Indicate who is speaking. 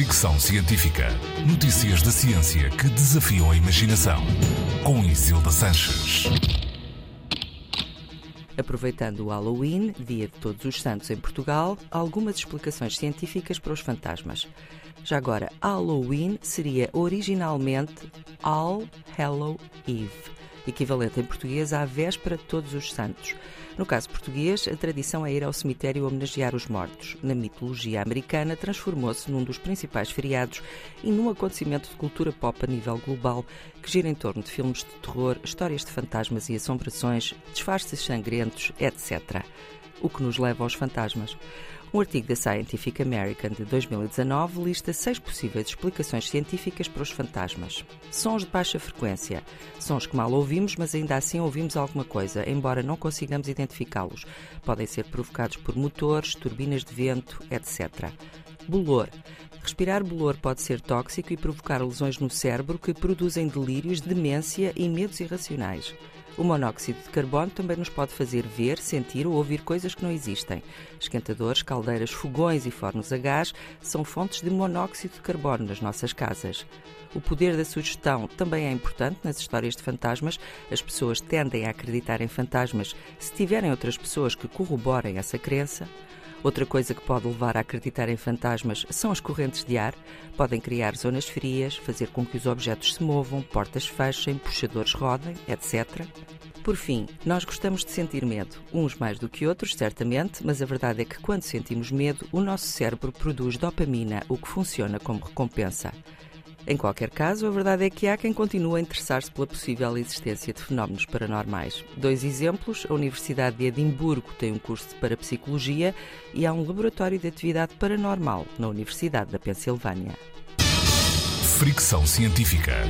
Speaker 1: Fricção Científica. Notícias da ciência que desafiam a imaginação. Com Isilda Sanches.
Speaker 2: Aproveitando o Halloween, dia de Todos os Santos em Portugal, algumas explicações científicas para os fantasmas. Já agora, Halloween seria originalmente All Hallow Eve equivalente em português à véspera de Todos os Santos. No caso português, a tradição é ir ao cemitério homenagear os mortos. Na mitologia americana, transformou-se num dos principais feriados e num acontecimento de cultura pop a nível global que gira em torno de filmes de terror, histórias de fantasmas e assombrações, disfarces sangrentos, etc. O que nos leva aos fantasmas. Um artigo da Scientific American de 2019 lista seis possíveis explicações científicas para os fantasmas. Sons de baixa frequência. Sons que mal ouvimos, mas ainda assim ouvimos alguma coisa, embora não consigamos identificá-los. Podem ser provocados por motores, turbinas de vento, etc. Bolor. Respirar bolor pode ser tóxico e provocar lesões no cérebro que produzem delírios, demência e medos irracionais. O monóxido de carbono também nos pode fazer ver, sentir ou ouvir coisas que não existem. Esquentadores, caldeiras, fogões e fornos a gás são fontes de monóxido de carbono nas nossas casas. O poder da sugestão também é importante nas histórias de fantasmas. As pessoas tendem a acreditar em fantasmas se tiverem outras pessoas que corroborem essa crença. Outra coisa que pode levar a acreditar em fantasmas são as correntes de ar. Podem criar zonas frias, fazer com que os objetos se movam, portas fechem, puxadores rodem, etc. Por fim, nós gostamos de sentir medo, uns mais do que outros, certamente, mas a verdade é que quando sentimos medo, o nosso cérebro produz dopamina, o que funciona como recompensa. Em qualquer caso, a verdade é que há quem continue a interessar-se pela possível existência de fenómenos paranormais. Dois exemplos: a Universidade de Edimburgo tem um curso de parapsicologia e há um laboratório de atividade paranormal na Universidade da Pensilvânia.
Speaker 1: Fricção científica.